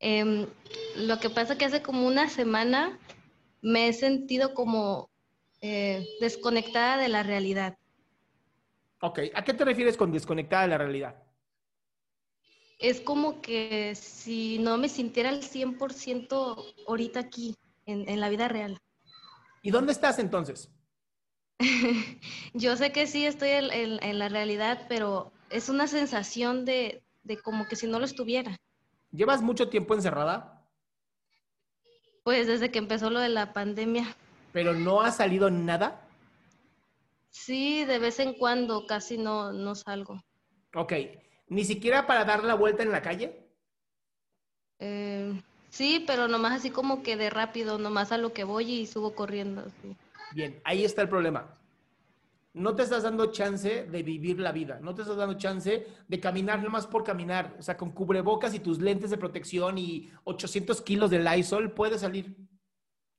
Em, lo que pasa que hace como una semana me he sentido como eh, desconectada de la realidad. Ok, ¿a qué te refieres con desconectada de la realidad? Es como que si no me sintiera al 100% ahorita aquí, en, la vida real. ¿Y dónde estás entonces? Yo sé que sí estoy en, la realidad, pero es una sensación de como que si no lo estuviera. ¿Llevas mucho tiempo encerrada? Pues desde que empezó lo de la pandemia. ¿Pero no ha salido nada? Sí, de vez en cuando casi no, no salgo. Ok. ¿Ni siquiera para dar la vuelta en la calle? Eh, sí, pero nomás así como que de rápido, nomás a lo que voy y subo corriendo. Bien, ahí está el problema no te estás dando chance de vivir la vida, no te estás dando chance de caminar nomás por caminar, o sea, con cubrebocas y tus lentes de protección y 800 kilos de Lysol, puedes salir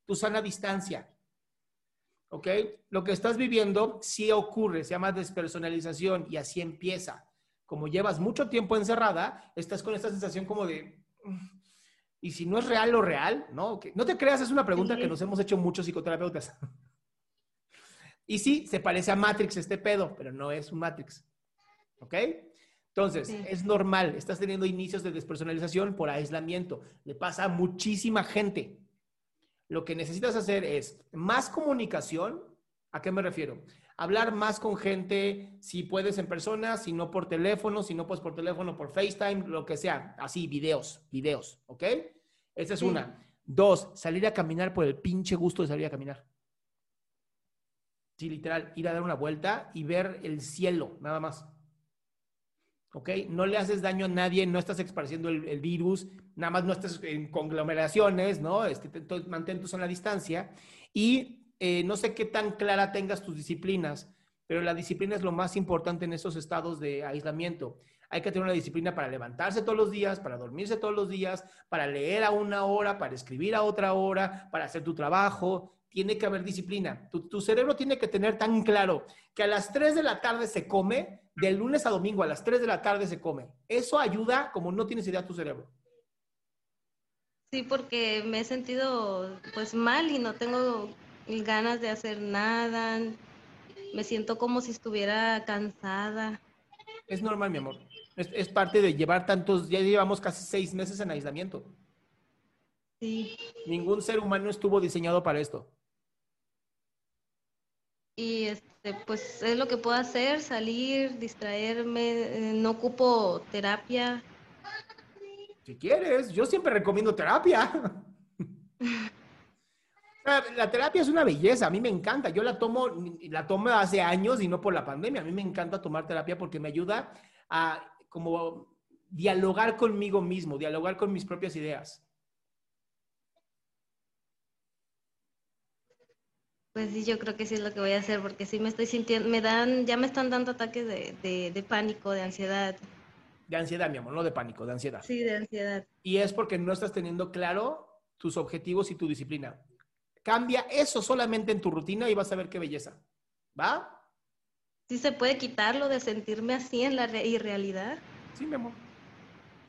tu sana distancia. ¿Ok? Lo que estás viviendo sí ocurre, se llama despersonalización y así empieza. Como llevas mucho tiempo encerrada, estás con esta sensación como de, ¿y si no es real lo real? No, no te creas, es una pregunta que nos hemos hecho muchos psicoterapeutas. Y sí, se parece a Matrix este pedo, pero no es un Matrix. ¿Ok? Entonces, es normal, estás teniendo inicios de despersonalización por aislamiento. Le pasa a muchísima gente. Lo que necesitas hacer es más comunicación. ¿A qué me refiero? Hablar más con gente, si puedes en persona, si no por teléfono, si no puedes por teléfono, por FaceTime, lo que sea. Así, videos, videos, ¿ok? Esa es una. Dos, salir a caminar por el pinche gusto de salir a caminar. Sí, literal, ir a dar una vuelta y ver el cielo, nada más. ¿Ok? No le haces daño a nadie, no estás esparciendo el, virus, nada más no estás en conglomeraciones, ¿no? Este, mantén tu la distancia. Y eh, no sé qué tan clara tengas tus disciplinas, pero la disciplina es lo más importante en esos estados de aislamiento. Hay que tener una disciplina para levantarse todos los días, para dormirse todos los días, para leer a una hora, para escribir a otra hora, para hacer tu trabajo tiene que haber disciplina. Tu, cerebro tiene que tener tan claro que a las 3 de la tarde se come, de lunes a domingo a las 3 de la tarde se come. Eso ayuda como no tienes idea tu cerebro. Sí, porque me he sentido pues mal y no tengo ganas de hacer nada. Me siento como si estuviera cansada. Es normal, mi amor. Es, es parte de llevar tantos, ya llevamos casi seis meses en aislamiento. Sí. Ningún ser humano estuvo diseñado para esto. Y este, pues es lo que puedo hacer, salir, distraerme, eh, no ocupo terapia. Si quieres, yo siempre recomiendo terapia. La terapia es una belleza, a mí me encanta. Yo la tomo, la tomo hace años y no por la pandemia. A mí me encanta tomar terapia porque me ayuda a como dialogar conmigo mismo, dialogar con mis propias ideas. Pues sí, yo creo que sí es lo que voy a hacer, porque sí me estoy sintiendo, me dan, ya me están dando ataques de, de, pánico, de ansiedad. De ansiedad, mi amor, no de pánico, de ansiedad. Sí, de ansiedad. Y es porque no estás teniendo claro tus objetivos y tu disciplina. Cambia eso solamente en tu rutina y vas a ver qué belleza. ¿Va? Sí se puede quitarlo de sentirme así en la irrealidad. Sí, mi amor.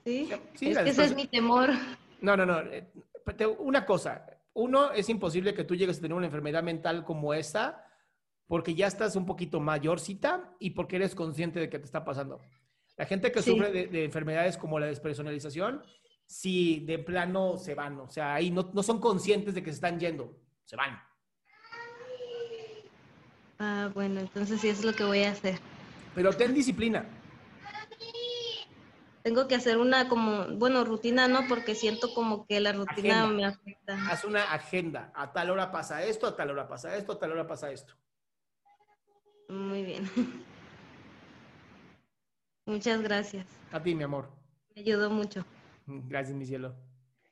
Sí, sí es que ese es mi temor. No, no, no. Eh, una cosa, uno, es imposible que tú llegues a tener una enfermedad mental como esta porque ya estás un poquito mayorcita y porque eres consciente de que te está pasando. La gente que sufre de, enfermedades como la despersonalización, sí, de plano se van. O sea, ahí no, no son conscientes de que se están yendo, se van. Ah, bueno, entonces sí es lo que voy a hacer. Pero ten disciplina tengo que hacer una como, bueno, rutina no, porque siento como que la rutina me afecta. Haz una agenda. A tal hora pasa esto, a tal hora pasa esto, a tal hora pasa esto. Muy bien. Muchas gracias. A ti, mi amor. Me ayudó mucho. Gracias, mi cielo.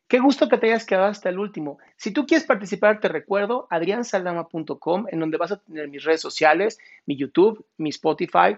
Qué gusto que te hayas quedado hasta el último. Si tú quieres participar, te recuerdo adriansaldama.com, en donde vas a tener mis redes sociales, mi YouTube, mi Spotify,